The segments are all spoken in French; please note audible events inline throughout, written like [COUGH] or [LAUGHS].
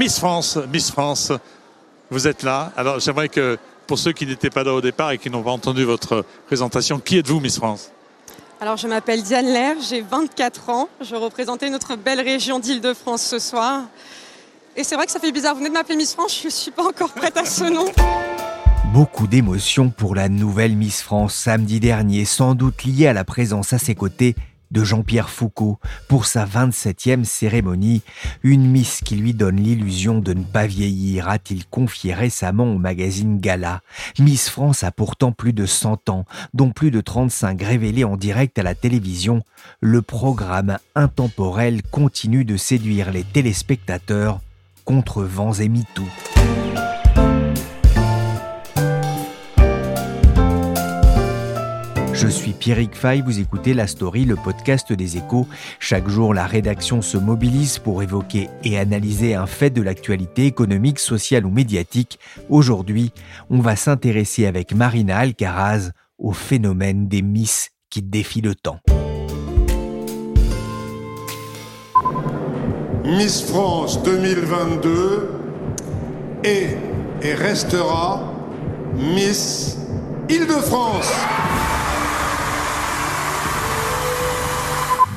Miss France, Miss France, vous êtes là. Alors j'aimerais que pour ceux qui n'étaient pas là au départ et qui n'ont pas entendu votre présentation, qui êtes-vous Miss France? Alors je m'appelle Diane Lair, j'ai 24 ans. Je représentais notre belle région d'Île-de-France ce soir. Et c'est vrai que ça fait bizarre, vous venez de m'appeler Miss France, je ne suis pas encore prête à ce nom. Beaucoup d'émotions pour la nouvelle Miss France samedi dernier, sans doute liée à la présence à ses côtés de Jean-Pierre Foucault pour sa 27e cérémonie, une Miss qui lui donne l'illusion de ne pas vieillir, a-t-il confié récemment au magazine Gala. Miss France a pourtant plus de 100 ans, dont plus de 35 révélés en direct à la télévision. Le programme intemporel continue de séduire les téléspectateurs contre vents et MeToo. Je suis Pierrick Fay, vous écoutez La Story, le podcast des échos. Chaque jour, la rédaction se mobilise pour évoquer et analyser un fait de l'actualité économique, sociale ou médiatique. Aujourd'hui, on va s'intéresser avec Marina Alcaraz au phénomène des Miss qui défient le temps. Miss France 2022 est et restera Miss Île-de-France.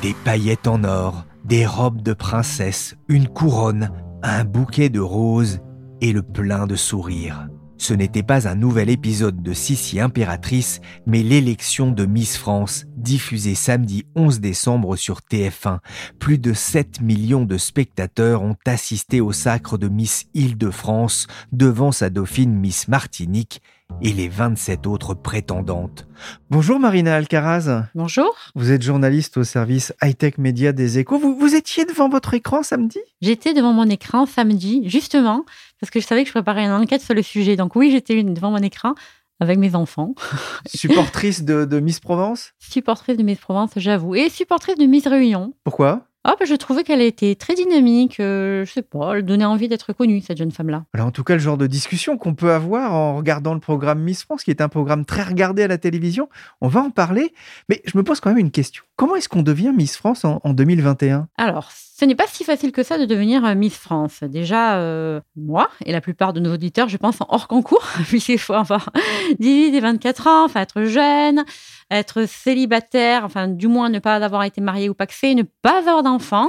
Des paillettes en or, des robes de princesse, une couronne, un bouquet de roses et le plein de sourires. Ce n'était pas un nouvel épisode de Sissi Impératrice, mais l'élection de Miss France, diffusée samedi 11 décembre sur TF1. Plus de 7 millions de spectateurs ont assisté au sacre de Miss Île-de-France devant sa dauphine Miss Martinique et les 27 autres prétendantes. Bonjour Marina Alcaraz. Bonjour. Vous êtes journaliste au service high-tech média des échos. Vous, vous étiez devant votre écran samedi? J'étais devant mon écran samedi, justement, parce que je savais que je préparais une enquête sur le sujet. Donc oui, j'étais devant mon écran avec mes enfants. [LAUGHS] Supportrice de, de Miss Provence? Supportrice de Miss Provence, j'avoue. Et supportrice de Miss Réunion. Pourquoi? Ah, bah, je trouvais qu'elle était très dynamique, euh, je sais pas, elle donnait envie d'être connue, cette jeune femme-là. Alors, en tout cas, le genre de discussion qu'on peut avoir en regardant le programme Miss France, qui est un programme très regardé à la télévision, on va en parler. Mais je me pose quand même une question. Comment est-ce qu'on devient Miss France en, en 2021 Alors, ce n'est pas si facile que ça de devenir euh, Miss France. Déjà, euh, moi et la plupart de nos auditeurs, je pense, en hors concours, puisqu'il faut avoir 18 et 24 ans, enfin être jeune, être célibataire, enfin du moins ne pas avoir été marié ou paxé, ne pas avoir d'enfant.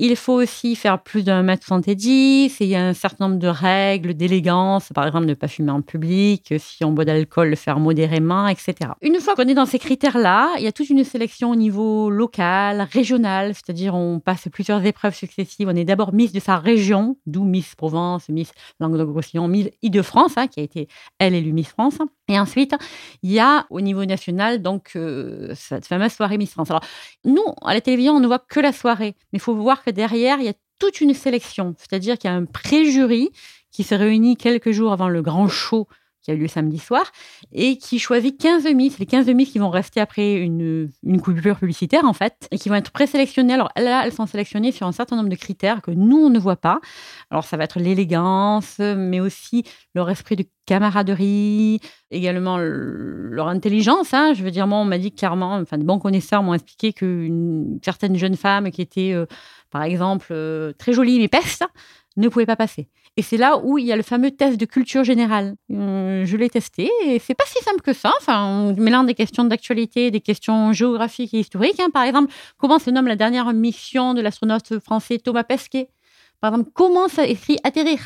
Il faut aussi faire plus d'un mètre 70. Il y a un certain nombre de règles d'élégance. Par exemple, ne pas fumer en public. Si on boit d'alcool, le faire modérément, etc. Une fois qu'on est dans ces critères-là, il y a toute une sélection au niveau local, régional. C'est-à-dire, on passe plusieurs épreuves successives. On est d'abord Miss de sa région, d'où Miss Provence, Miss Languedoc-Roussillon, Miss Île-de-France, hein, qui a été, elle, élue Miss France. Et ensuite, il y a au niveau national, donc, euh, cette fameuse soirée Miss France. Alors, nous, à la télévision, on ne voit que la soirée. Mais il faut voir derrière, il y a toute une sélection. C'est-à-dire qu'il y a un pré-jury qui se réunit quelques jours avant le grand show qui a eu lieu samedi soir, et qui choisit 15 miss, les 15 miss qui vont rester après une, une coupure publicitaire, en fait, et qui vont être présélectionnées. Alors là, elles sont sélectionnées sur un certain nombre de critères que nous, on ne voit pas. Alors ça va être l'élégance, mais aussi leur esprit de camaraderie, également leur intelligence. Hein. Je veux dire, moi, on m'a dit clairement, enfin, de bons connaisseurs m'ont expliqué qu'une certaine jeune femme qui était, euh, par exemple, euh, très jolie mais peste, ne pouvaient pas passer. Et c'est là où il y a le fameux test de culture générale. Euh, je l'ai testé et c'est pas si simple que ça. Enfin, on mélange des questions d'actualité, des questions géographiques et historiques. Hein. Par exemple, comment se nomme la dernière mission de l'astronaute français Thomas Pesquet? Par exemple, comment ça écrit atterrir?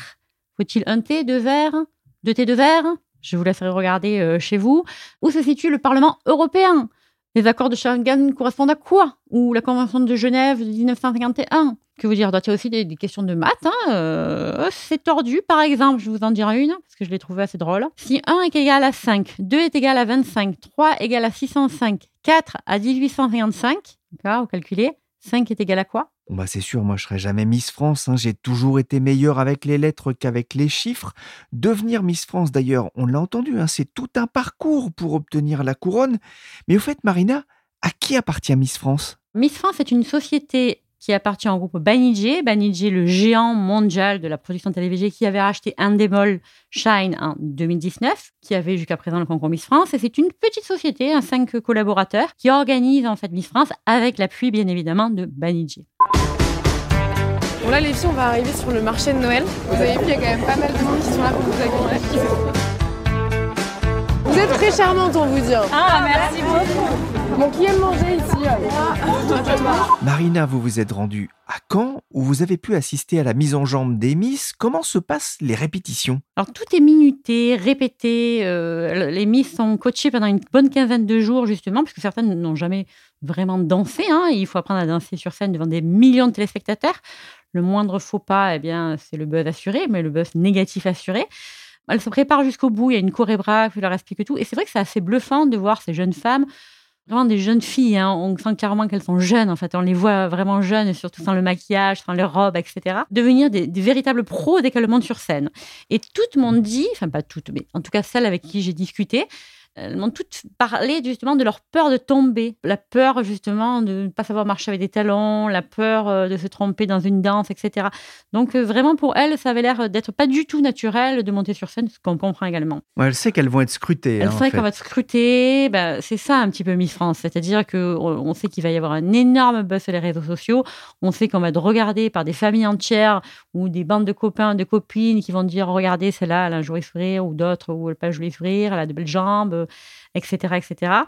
Faut-il un T, deux verres, deux T, deux verres? Je vous laisserai regarder euh, chez vous. Où se situe le Parlement européen? Les accords de Schengen correspondent à quoi? Ou la Convention de Genève de 1951 Que vous dire? Il y a aussi des, questions de maths. Hein euh, c'est tordu, par exemple. Je vous en dirai une, parce que je l'ai trouvé assez drôle. Si 1 est égal à 5, 2 est égal à 25, 3 est égal à 605, 4 à 1855, d'accord, vous calculez, 5 est égal à quoi? Bah c'est sûr, moi je serai jamais Miss France. Hein. J'ai toujours été meilleure avec les lettres qu'avec les chiffres. Devenir Miss France, d'ailleurs, on l'a entendu, hein, c'est tout un parcours pour obtenir la couronne. Mais au fait, Marina, à qui appartient Miss France? Miss France est une société qui appartient au groupe Banijé. Banijé, le géant mondial de la production télévisée qui avait racheté Endemol Shine en 2019, qui avait jusqu'à présent le concours Miss France. Et c'est une petite société, un cinq collaborateurs, qui organise en fait Miss France avec l'appui bien évidemment de Banijé. Bon là les filles on va arriver sur le marché de Noël. Vous avez vu il y a quand même pas mal de monde qui sont là pour vous accueillir. Vous êtes très charmante on vous dit. Ah merci beaucoup. Bon qui aime manger ici Marina, vous vous êtes rendue à Caen où vous avez pu assister à la mise en jambe des Miss. Comment se passent les répétitions? Alors tout est minuté, répété. Euh, les Miss sont coachées pendant une bonne quinzaine de jours justement, puisque certaines n'ont jamais vraiment dansé. Hein. Il faut apprendre à danser sur scène devant des millions de téléspectateurs. Le moindre faux pas, eh bien, c'est le buzz assuré, mais le buzz négatif assuré. Elles se préparent jusqu'au bout, il y a une chorégraphe, je leur explique tout. Et c'est vrai que c'est assez bluffant de voir ces jeunes femmes, vraiment des jeunes filles. Hein. On sent clairement qu'elles sont jeunes, en fait. On les voit vraiment jeunes, surtout sans le maquillage, sans les robes, etc. Devenir des, des véritables pros dès qu'elles montent sur scène. Et toutes m'ont dit, enfin pas toutes, mais en tout cas celles avec qui j'ai discuté, elles m'ont toutes parlé justement de leur peur de tomber, la peur justement de ne pas savoir marcher avec des talons, la peur euh, de se tromper dans une danse, etc. Donc euh, vraiment pour elles, ça avait l'air d'être pas du tout naturel de monter sur scène, ce qu'on comprend également. Ouais, elles savent qu'elles vont être scrutées. Elles hein, savent qu'elles vont être scrutées. Ben, c'est ça un petit peu Miss France, c'est-à-dire que on sait qu'il va y avoir un énorme buzz sur les réseaux sociaux. On sait qu'on va être regardé par des familles entières ou des bandes de copains, de copines qui vont dire regardez celle-là, elle a un joli sourire ou d'autres où elle n'a pas un joli sourire, elle a de belles jambes etc., etc.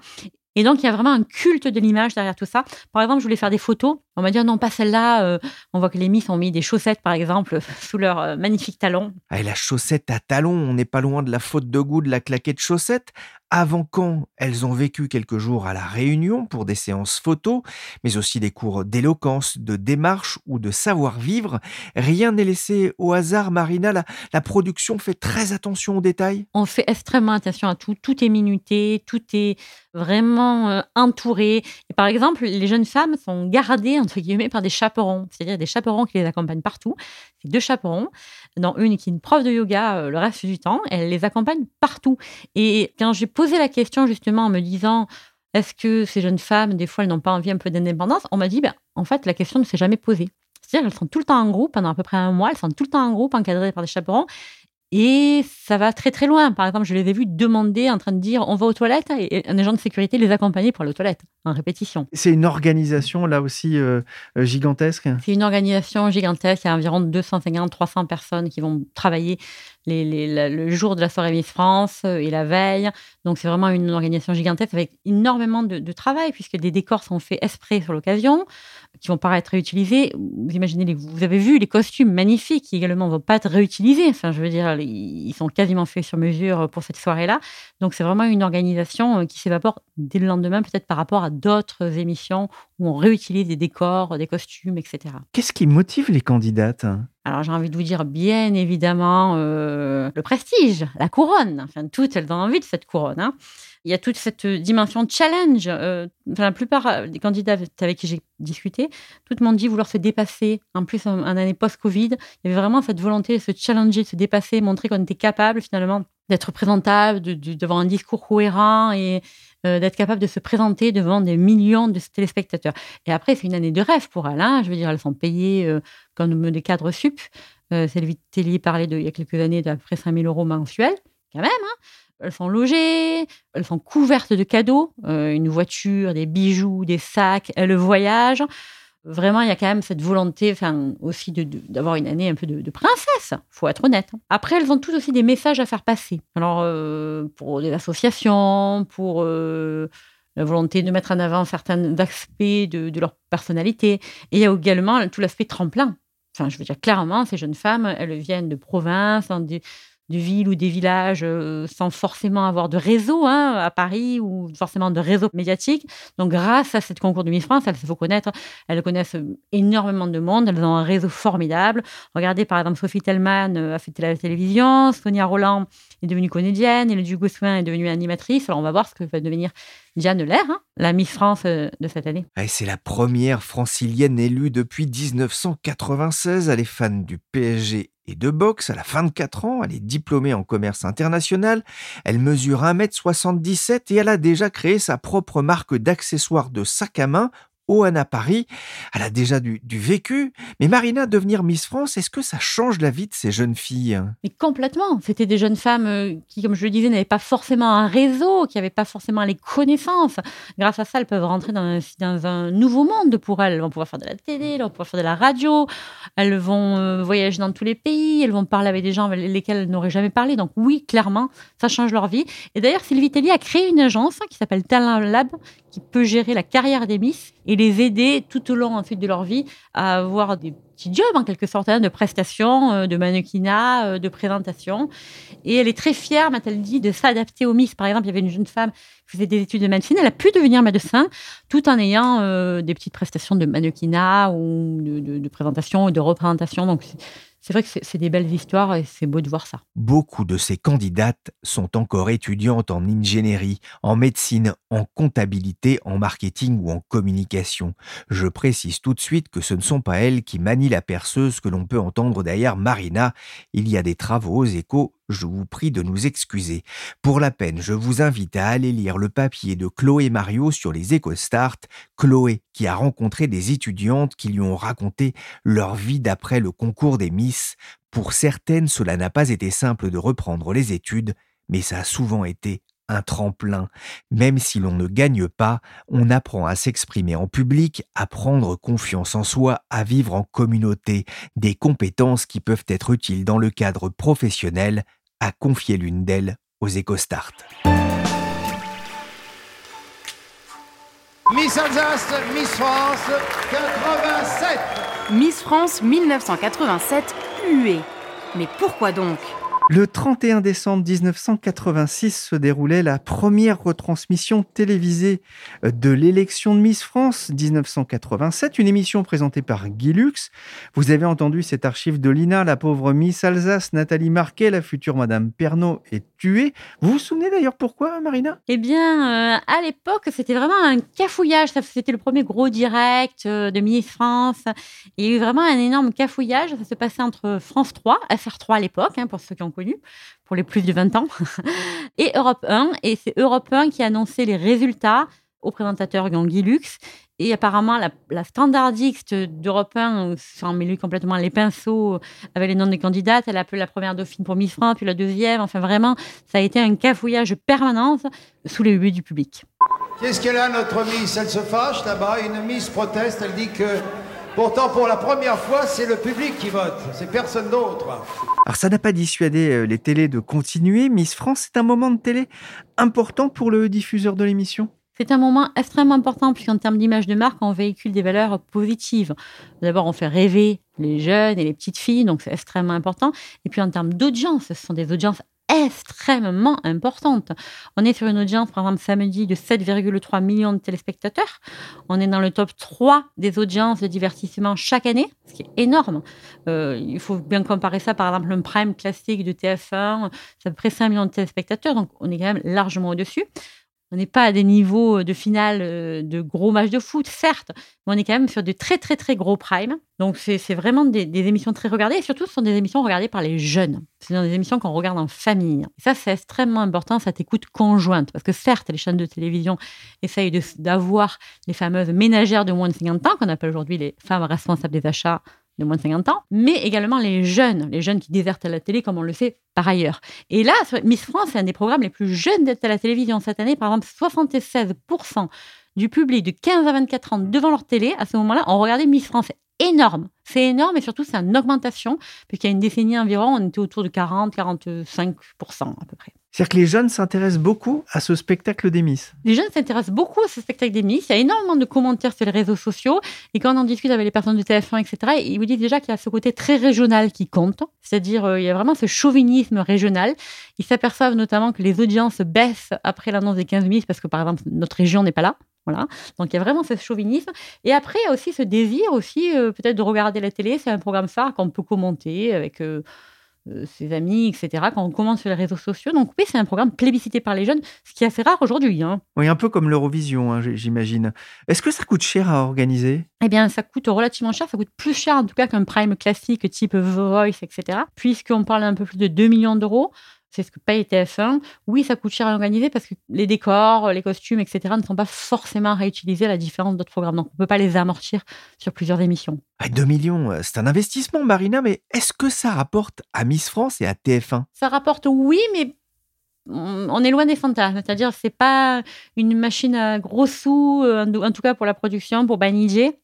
Et donc, il y a vraiment un culte de l'image derrière tout ça. Par exemple, je voulais faire des photos. On m'a dit, ah non, pas celle-là. Euh, on voit que les Miss ont mis des chaussettes, par exemple, [LAUGHS] sous leurs euh, magnifiques talons. Ah, et la chaussette à talons, on n'est pas loin de la faute de goût de la claquette chaussette avant quand elles ont vécu quelques jours à la Réunion pour des séances photos, mais aussi des cours d'éloquence, de démarche ou de savoir-vivre. Rien n'est laissé au hasard, Marina. La, production fait très attention aux détails? On fait extrêmement attention à tout. Tout est minuté, tout est vraiment euh, entouré. Et par exemple, les jeunes femmes sont gardées, entre guillemets, par des chaperons, c'est-à-dire des chaperons qui les accompagnent partout. C'est deux chaperons, dont une qui est une prof de yoga euh, le reste du temps. Elle les accompagne partout. Et quand j'ai posé la question justement en me disant est-ce que ces jeunes femmes, des fois, elles n'ont pas envie un peu d'indépendance? On m'a dit ben, en fait, la question ne s'est jamais posée. C'est-à-dire qu'elles sont tout le temps en groupe, pendant à peu près un mois, elles sont tout le temps en groupe, encadrées par des chaperons. Et ça va très très loin. Par exemple, je les ai vus demander, en train de dire on va aux toilettes, et un agent de sécurité les accompagner pour aller aux toilettes, en répétition. C'est une organisation là aussi euh, euh, gigantesque? C'est une organisation gigantesque. Il y a environ 250-300 personnes qui vont travailler le jour de la soirée Miss France euh, et la veille. Donc c'est vraiment une organisation gigantesque avec énormément de, de travail, puisque des décors sont faits exprès sur l'occasion qui vont pas être réutilisés. Vous imaginez, vous avez vu les costumes magnifiques qui également vont pas être réutilisés. Enfin, je veux dire, ils sont quasiment faits sur mesure pour cette soirée-là. Donc, c'est vraiment une organisation euh, qui s'évapore dès le lendemain, peut-être par rapport à d'autres émissions où on réutilise des décors, des costumes, etc. Qu'est-ce qui motive les candidates? Alors j'ai envie de vous dire bien évidemment euh, le prestige, la couronne. Enfin toutes elles ont envie de cette couronne. Hein il y a toute cette dimension challenge. Euh, la plupart des candidats avec qui j'ai discuté, toutes m'ont dit vouloir se dépasser. En plus, en, année post-Covid, il y avait vraiment cette volonté de se challenger, de se dépasser, montrer qu'on était capable finalement d'être présentable, devant un discours cohérent et euh, d'être capable de se présenter devant des millions de téléspectateurs. Et après, c'est une année de rêve pour elles. Je veux dire, elles sont payées euh, comme des cadres sup. Euh, Sylvie Tellier parlait de, il y a quelques années d'à peu près 5 000 euros mensuels, quand même. Hein. Elles sont logées, elles sont couvertes de cadeaux, euh, une voiture, des bijoux, des sacs, elles voyagent. Vraiment, il y a quand même cette volonté, enfin, aussi d'avoir une année un peu de, princesse, faut être honnête. Après, elles ont toutes aussi des messages à faire passer. Alors, euh, pour des associations, pour euh, la volonté de mettre en avant certains aspects de, de leur personnalité. Et il y a également tout l'aspect tremplin. Enfin, je veux dire, clairement, ces jeunes femmes, elles viennent de province, des, de villes ou des villages euh, sans forcément avoir de réseau hein, à Paris ou forcément de réseau médiatique. Donc, grâce à cette concours de Miss France, elles se font connaître, elles connaissent énormément de monde, elles ont un réseau formidable. Regardez, par exemple, Sophie Tellman euh, a fait la télévision, Sonia Roland est devenue comédienne, et le Gossuin est devenue animatrice. Alors, on va voir ce que va devenir Diane Lair, hein, la Miss France euh, de cette année. c'est la première francilienne élue depuis 1996. Elle est fan du PSG et de boxe. Elle a 24 ans, elle est diplômée en commerce international, elle mesure 1m77 et elle a déjà créé sa propre marque d'accessoires de sac à main Oana Paris. Elle a déjà du, vécu. Mais Marina, devenir Miss France, est-ce que ça change la vie de ces jeunes filles? Mais complètement. C'était des jeunes femmes euh, qui, comme je le disais, n'avaient pas forcément un réseau, qui n'avaient pas forcément les connaissances. Grâce à ça, elles peuvent rentrer dans un, dans un, nouveau monde pour elles. Elles vont pouvoir faire de la télé, elles vont pouvoir faire de la radio, elles vont euh, voyager dans tous les pays, elles vont parler avec des gens avec lesquels elles n'auraient jamais parlé. Donc oui, clairement, ça change leur vie. Et d'ailleurs, Sylvie Tellier a créé une agence qui s'appelle Talent Lab, qui peut gérer la carrière des Miss et les aider tout au long de leur vie à avoir des petits jobs en quelque sorte, hein, de prestations, euh, de mannequinat, euh, de présentation. Et elle est très fière, m'a-t-elle dit, de s'adapter aux Miss. Par exemple, il y avait une jeune femme qui faisait des études de médecine, elle a pu devenir médecin tout en ayant euh, des petites prestations de mannequinat ou de, de, de présentation ou de représentation. Donc, c'est vrai que c'est des belles histoires et c'est beau de voir ça. Beaucoup de ces candidates sont encore étudiantes en ingénierie, en médecine, en comptabilité, en marketing ou en communication. Je précise tout de suite que ce ne sont pas elles qui manient la perceuse que l'on peut entendre derrière Marina. Il y a des travaux aux échos je vous prie de nous excuser. Pour la peine, je vous invite à aller lire le papier de Chloé Mario sur les EcoStart, Chloé qui a rencontré des étudiantes qui lui ont raconté leur vie d'après le concours des Miss. Pour certaines, cela n'a pas été simple de reprendre les études, mais ça a souvent été un tremplin. Même si l'on ne gagne pas, on apprend à s'exprimer en public, à prendre confiance en soi, à vivre en communauté, des compétences qui peuvent être utiles dans le cadre professionnel, a confié l'une d'elles aux EcoStart. Miss Alsace, Miss France 87 Miss France 1987 huée. Mais pourquoi donc? Le 31 décembre 1986 se déroulait la première retransmission télévisée de l'élection de Miss France 1987, une émission présentée par Guy Lux. Vous avez entendu cet archive de Lina, la pauvre Miss Alsace, Nathalie Marquet, la future Madame Pernaud est tuée. Vous vous souvenez d'ailleurs pourquoi, Marina? Eh bien, euh, à l'époque, c'était vraiment un cafouillage. C'était le premier gros direct euh, de Miss France. Il y a eu vraiment un énorme cafouillage. Ça se passait entre France 3, FR3 à l'époque, hein, pour ceux qui ont connu, pour les plus de 20 ans, [LAUGHS] et Europe 1. Et c'est Europe 1 qui a annoncé les résultats au présentateur Guy Lux. Et apparemment, la, standardiste d'Europe 1 s'en mêlé complètement les pinceaux avec les noms des candidates. Elle a appelé la première dauphine pour Miss France, puis la deuxième. Enfin, vraiment, ça a été un cafouillage permanent sous les huées du public. Qu'est-ce qu'elle a, notre Miss? Elle se fâche là-bas. Une Miss proteste. Elle dit que Pourtant, pour la première fois, c'est le public qui vote, c'est personne d'autre. Alors ça n'a pas dissuadé euh, les télés de continuer. Miss France, c'est un moment de télé important pour le diffuseur de l'émission? C'est un moment extrêmement important puisqu'en termes d'image de marque, on véhicule des valeurs positives. D'abord, on fait rêver les jeunes et les petites filles, donc c'est extrêmement important. Et puis en termes d'audience, ce sont des audiences extrêmement importante. On est sur une audience, par exemple, samedi de 7,3 millions de téléspectateurs. On est dans le top 3 des audiences de divertissement chaque année, ce qui est énorme. Euh, il faut bien comparer ça, par exemple, un prime classique de TF1, c'est à peu près 5 millions de téléspectateurs, donc on est quand même largement au-dessus. On n'est pas à des niveaux de finale euh, de gros matchs de foot, certes, mais on est quand même sur de très, très, très gros primes. Donc, c'est vraiment des, émissions très regardées et surtout, ce sont des émissions regardées par les jeunes. Ce sont des émissions qu'on regarde en famille. Et ça, c'est extrêmement important, cette écoute conjointe. Parce que certes, les chaînes de télévision essayent d'avoir les fameuses ménagères de moins de 50 ans, qu'on appelle aujourd'hui les femmes responsables des achats de moins de 50 ans, mais également les jeunes, les jeunes qui désertent à la télé, comme on le sait par ailleurs. Et là, Miss France, c'est un des programmes les plus jeunes d'être à la télévision cette année. Par exemple, 76% du public de 15 à 24 ans devant leur télé, à ce moment-là, ont regardé Miss France. Énorme. C'est énorme et surtout, c'est une augmentation, puisqu'il y a une décennie environ, on était autour de 40-45% à peu près. C'est-à-dire que les jeunes s'intéressent beaucoup à ce spectacle des Miss. Les jeunes s'intéressent beaucoup à ce spectacle des Miss. Il y a énormément de commentaires sur les réseaux sociaux. Et quand on en discute avec les personnes de TF1, etc., ils vous disent déjà qu'il y a ce côté très régional qui compte. C'est-à-dire, euh, il y a vraiment ce chauvinisme régional. Ils s'aperçoivent notamment que les audiences baissent après l'annonce des 15 Miss parce que, par exemple, notre région n'est pas là. Voilà. Donc il y a vraiment ce chauvinisme. Et après, il y a aussi ce désir aussi euh, peut-être de regarder la télé. C'est un programme phare qu'on peut commenter avec euh, ses amis, etc. Quand on commente sur les réseaux sociaux. Donc oui, c'est un programme plébiscité par les jeunes, ce qui est assez rare aujourd'hui. Hein. Oui, un peu comme l'Eurovision, hein, j'imagine. Est-ce que ça coûte cher à organiser? Eh bien, ça coûte relativement cher. Ça coûte plus cher en tout cas qu'un prime classique type Voice, etc. Puisqu'on parle un peu plus de 2 millions d'euros c'est ce que paye TF1. Oui, ça coûte cher à organiser parce que les décors, les costumes, etc. ne sont pas forcément réutilisés à la différence d'autres programmes. Donc, on ne peut pas les amortir sur plusieurs émissions. 2 millions, euh, c'est un investissement, Marina, mais est-ce que ça rapporte à Miss France et à TF1 Ça rapporte, oui, mais on est loin des fantasmes. C'est-à-dire, c'est pas une machine à gros sous, euh, en tout cas pour la production, pour Banijé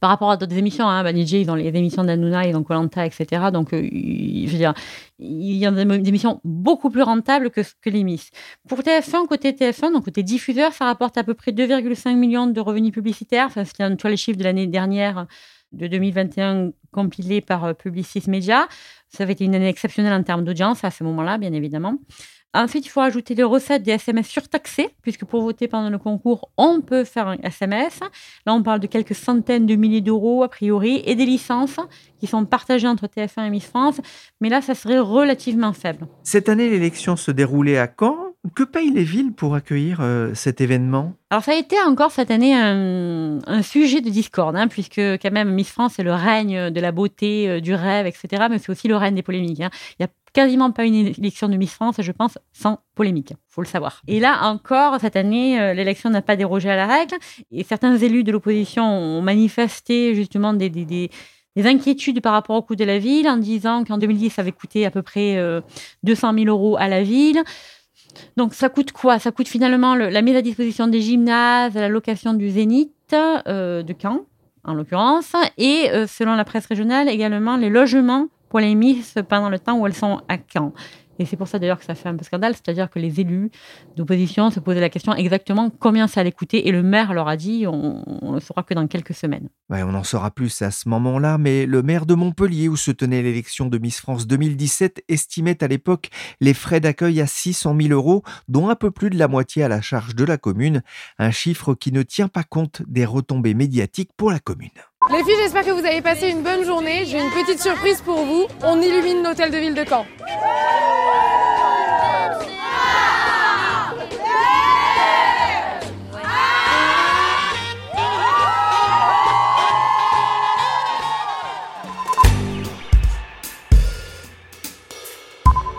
par rapport à d'autres émissions, hein, ont les émissions d'Anouna, ils ont Colanta, etc. Donc, euh, je veux dire, il y a des émissions beaucoup plus rentables que, que les Miss. Pour TF1, côté TF1, donc côté diffuseur, ça rapporte à peu près 2,5 millions de revenus publicitaires. C'est toi les chiffres de l'année dernière, de 2021, compilés par euh, Publicis Media. Ça avait été une année exceptionnelle en termes d'audience à ce moment-là, bien évidemment. Ensuite, il faut ajouter les recettes des SMS surtaxés, puisque pour voter pendant le concours, on peut faire un SMS. Là, on parle de quelques centaines de milliers d'euros, a priori, et des licences qui sont partagées entre TF1 et Miss France. Mais là, ça serait relativement faible. Cette année, l'élection se déroulait à Caen. Que payent les villes pour accueillir euh, cet événement? Alors ça a été encore cette année un, sujet de discorde, hein, puisque quand même Miss France c'est le règne de la beauté, euh, du rêve, etc. Mais c'est aussi le règne des polémiques. Hein. Il y a quasiment pas une élection de Miss France, je pense, sans polémique. faut le savoir. Et là encore, cette année, euh, l'élection n'a pas dérogé à la règle. Et certains élus de l'opposition ont manifesté justement des, des, inquiétudes par rapport au coût de la ville en disant qu'en 2010, ça avait coûté à peu près 200 000 euros à la ville. Donc ça coûte quoi? Ça coûte finalement la mise à disposition des gymnases, la location du Zénith euh, de Caen, en l'occurrence, et euh, selon la presse régionale également les logements pour les Miss pendant le temps où elles sont à Caen. Et c'est pour ça d'ailleurs que ça fait un peu scandale, c'est-à-dire que les élus d'opposition se posaient la question exactement combien ça allait coûter, et le maire leur a dit on ne le saura que dans quelques semaines. On en saura plus à ce moment-là, mais le maire de Montpellier, où se tenait l'élection de Miss France 2017, estimait à l'époque les frais d'accueil à 600 000 euros, dont un peu plus de la moitié à la charge de la commune, un chiffre qui ne tient pas compte des retombées médiatiques pour la commune. Les filles, j'espère que vous avez passé une bonne journée. J'ai une petite surprise pour vous. On illumine l'hôtel de ville de Caen.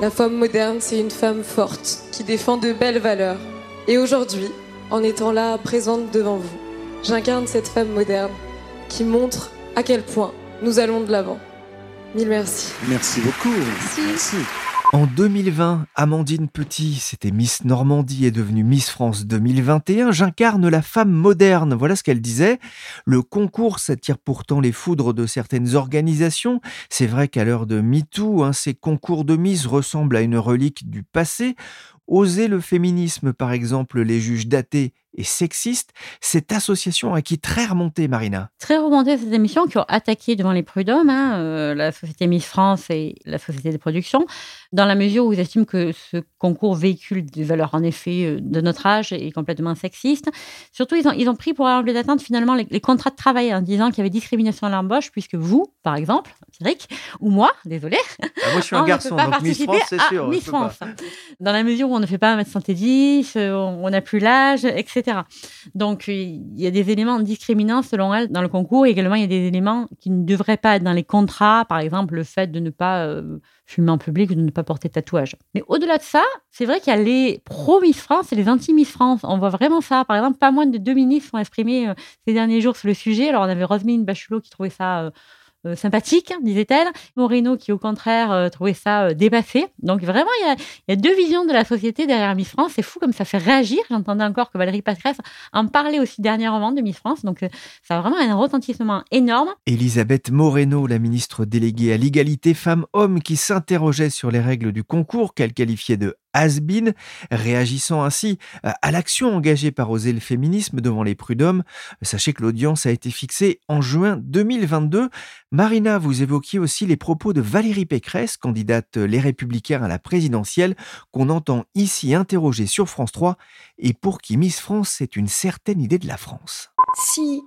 La femme moderne, c'est une femme forte qui défend de belles valeurs. Et aujourd'hui, en étant là, présente devant vous, j'incarne cette femme moderne qui montre à quel point nous allons de l'avant. Mille merci. Merci beaucoup. Merci. En 2020, Amandine Petit, c'était Miss Normandie, est devenue Miss France 2021. J'incarne la femme moderne. Voilà ce qu'elle disait. Le concours s'attire pourtant les foudres de certaines organisations. C'est vrai qu'à l'heure de MeToo, hein, ces concours de Miss ressemblent à une relique du passé. Oser le féminisme, par exemple, les juges datés et sexiste, cette association a qui très remonté, Marina. Très remonté cette émission qui ont attaqué devant les prud'hommes, hein, euh, la société Miss France et la société de production, dans la mesure où ils estiment que ce concours véhicule des valeurs en effet euh, de notre âge et complètement sexiste. Surtout, ils ont, ils ont pris pour enlever d'atteinte finalement les, contrats de travail en disant qu'il y avait discrimination à l'embauche, puisque vous, par exemple, Cédric, ou moi, désolé. Ah, moi, je suis un [LAUGHS] garçon, donc Miss France, c'est sûr. Miss France. Dans la mesure où on ne fait pas 1m70, on n'a plus l'âge, etc. Donc, il y a des éléments discriminants selon elle dans le concours. Et également, il y a des éléments qui ne devraient pas être dans les contrats. Par exemple, le fait de ne pas euh, fumer en public ou de ne pas porter de tatouage. Mais au-delà de ça, c'est vrai qu'il y a les pro-Miss France et les anti-Miss France. On voit vraiment ça. Par exemple, pas moins de deux ministres sont exprimés euh, ces derniers jours sur le sujet. Alors, on avait Roselyne Bachelot qui trouvait ça... Euh, euh, sympathique, disait-elle. Moreno qui, au contraire, euh, trouvait ça euh, dépassé. Donc vraiment, il y, a, deux visions de la société derrière Miss France. C'est fou comme ça fait réagir. J'entendais encore que Valérie Patresse en parlait aussi dernièrement de Miss France. Donc ça a vraiment un retentissement énorme. Elisabeth Moreno, la ministre déléguée à l'égalité femmes-hommes, qui s'interrogeait sur les règles du concours qu'elle qualifiait de has réagissant ainsi à l'action engagée par Oser le féminisme devant les prud'hommes. Sachez que l'audience a été fixée en juin 2022. Marina, vous évoquiez aussi les propos de Valérie Pécresse, candidate Les Républicains à la présidentielle, qu'on entend ici interroger sur France 3 et pour qui Miss France, c'est une certaine idée de la France. Si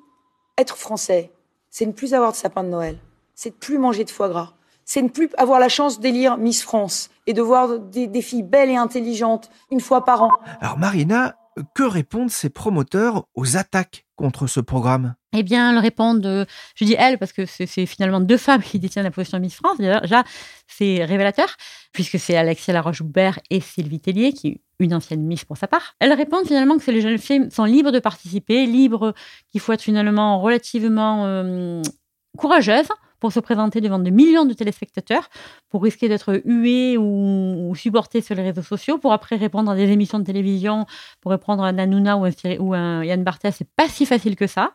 être français, c'est ne plus avoir de sapin de Noël, c'est de plus manger de foie gras, c'est ne plus avoir la chance d'élire Miss France et de voir des, filles belles et intelligentes une fois par an. Alors Marina, que répondent ces promoteurs aux attaques contre ce programme? Eh bien, elles répondent, je dis elles parce que c'est finalement deux femmes qui détiennent la position de Miss France. Déjà, c'est révélateur, puisque c'est Alexia Laroche-Houbert et Sylvie Tellier, qui est une ancienne Miss pour sa part. Elles répondent finalement que les jeunes filles sont libres de participer, libres qu'il faut être finalement relativement euh, courageuse pour se présenter devant des millions de téléspectateurs, pour risquer d'être hué ou, supporté sur les réseaux sociaux, pour après répondre à des émissions de télévision, pour répondre à un Hanouna ou un, ou un Yann Barthès, c'est pas si facile que ça.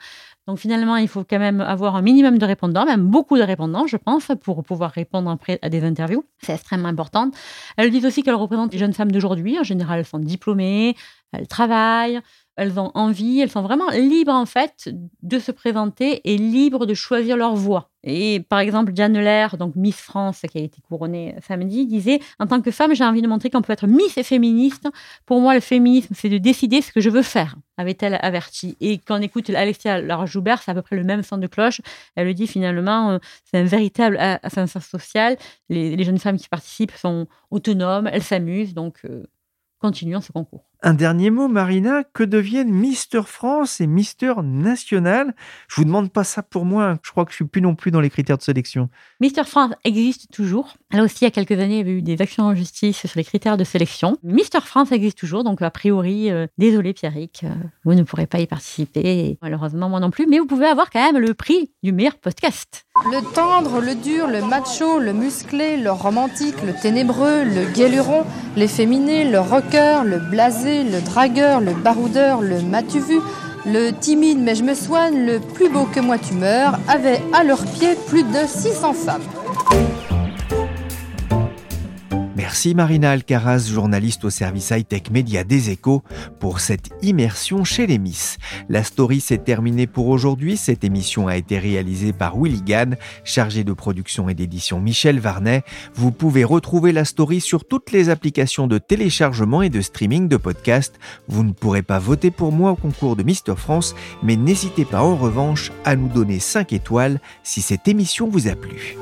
Donc finalement, il faut quand même avoir un minimum de répondants, même beaucoup de répondants, je pense, pour pouvoir répondre après à des interviews. C'est extrêmement important. Elles disent aussi qu'elles représentent les jeunes femmes d'aujourd'hui. En général, elles sont diplômées, elles travaillent, elles ont envie, elles sont vraiment libres en fait de se présenter et libres de choisir leur voie. Et par exemple, Jeanne Lair, donc Miss France, qui a été couronnée samedi, disait En tant que femme, j'ai envie de montrer qu'on peut être Miss et féministe. Pour moi, le féminisme, c'est de décider ce que je veux faire, avait-elle averti. Et quand on écoute Alexia Laroche-Joubert, c'est à peu près le même son de cloche. Elle le dit finalement euh, c'est un véritable ascenseur social. Les, jeunes femmes qui participent sont autonomes, elles s'amusent, donc euh, continuons ce concours. Un dernier mot, Marina, que deviennent Mister France et Mister National? Je vous demande pas ça pour moi, je crois que je suis plus non plus dans les critères de sélection. Mister France existe toujours. Là aussi, il y a quelques années, il y avait eu des actions en justice sur les critères de sélection. Mister France existe toujours, donc a priori, euh, désolé Pierrick, euh, vous ne pourrez pas y participer, malheureusement moi non plus, mais vous pouvez avoir quand même le prix du meilleur podcast. Le tendre, le dur, le macho, le musclé, le romantique, le ténébreux, le guéluron, l'efféminé, le rocker, le blasé, le dragueur, le baroudeur, le m'as-tu le timide mais je me soigne, le plus beau que moi tu meurs, avaient à leurs pieds plus de 600 femmes. Merci Marina Alcaraz, journaliste au service high-tech média des échos, pour cette immersion chez les Miss. La story s'est terminée pour aujourd'hui. Cette émission a été réalisée par Willy Gann, chargé de production et d'édition Michel Varnet. Vous pouvez retrouver la story sur toutes les applications de téléchargement et de streaming de podcasts. Vous ne pourrez pas voter pour moi au concours de Mister France, mais n'hésitez pas en revanche à nous donner 5 étoiles si cette émission vous a plu.